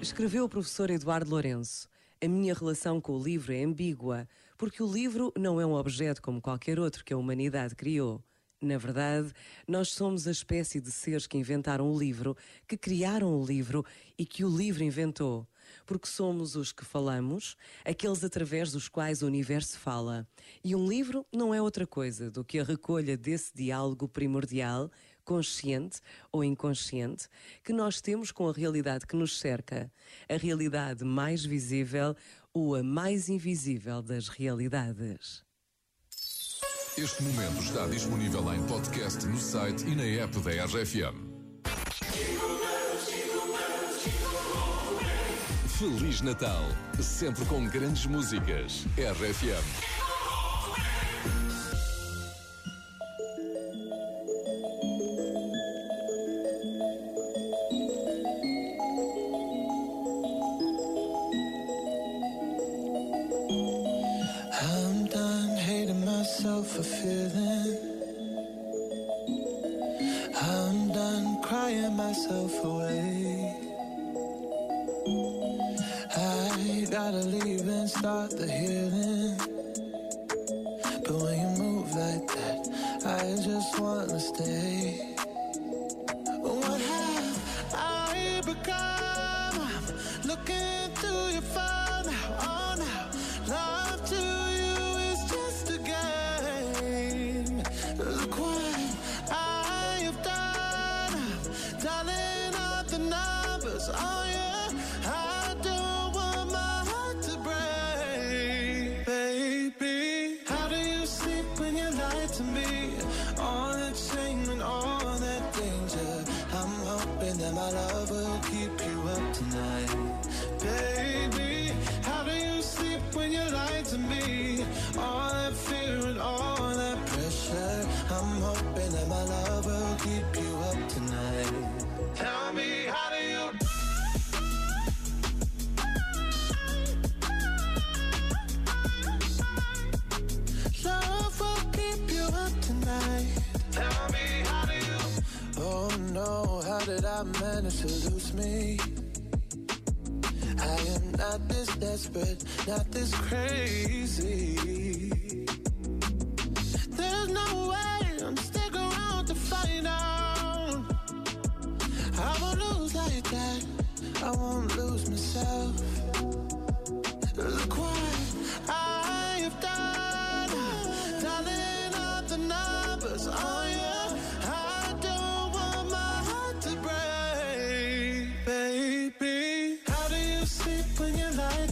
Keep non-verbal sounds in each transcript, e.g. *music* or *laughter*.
Escreveu o professor Eduardo Lourenço. A minha relação com o livro é ambígua, porque o livro não é um objeto como qualquer outro que a humanidade criou. Na verdade, nós somos a espécie de seres que inventaram o livro, que criaram o livro e que o livro inventou. Porque somos os que falamos, aqueles através dos quais o universo fala. E um livro não é outra coisa do que a recolha desse diálogo primordial, consciente ou inconsciente, que nós temos com a realidade que nos cerca, a realidade mais visível ou a mais invisível das realidades. Este momento está disponível em podcast no site e na app da RFM. Feliz Natal, sempre com grandes músicas. RFM. Myself for feeling. I'm done crying myself away. Gotta leave and start the healing. But when you move like that, I just wanna stay. What have I become? I'm looking through your phone now. Oh, now. My love will keep you up tonight. Baby, did I manage to lose me? I am not this desperate, not this crazy. There's no way I'm stick around to find out. I won't lose like that. I won't lose myself. Look what I have done. Dialing up the numbers. Oh yeah.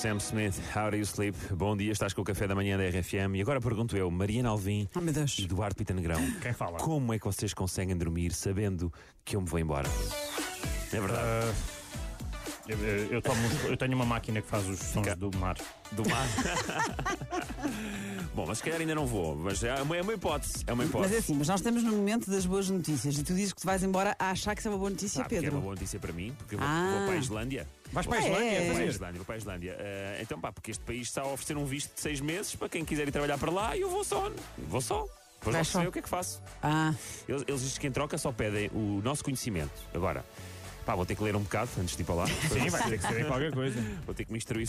Sam Smith, How Do You Sleep? Bom dia, estás com o café da manhã da RFM e agora pergunto eu, Mariana Alvim Oh, meu Deus. e Eduardo Pita Negrão, Quem fala? como é que vocês conseguem dormir sabendo que eu me vou embora? É verdade. Ah, eu, eu- eu tomo eu tenho uma máquina que faz os sons do mar. Do mar. *laughs* Mas se calhar ainda não vou, mas é uma, é uma hipótese. É uma Mas é hipótese. assim, mas nós estamos no momento das boas notícias e tu dizes que tu vais embora a achar que isso é uma boa notícia, Ah, porque é Pedro. uma boa notícia para mim, porque eu vou, Ah. vou para a Islândia. Vais para a Ah, Islândia? é? Vou para a? Islândia, vou para a Islândia. Ah, então, pá, porque este país está a oferecer um visto de seis meses para quem quiser ir trabalhar para lá e eu vou só. Vou só. Depois Vai logo se vê só. o que é que faço. Ah, Eles, eles dizem que em troca só pedem o nosso conhecimento. Agora, pá, vou ter que ler um bocado antes de ir para lá. Sim, vai ter que ser em qualquer coisa. Vou ter que me instruir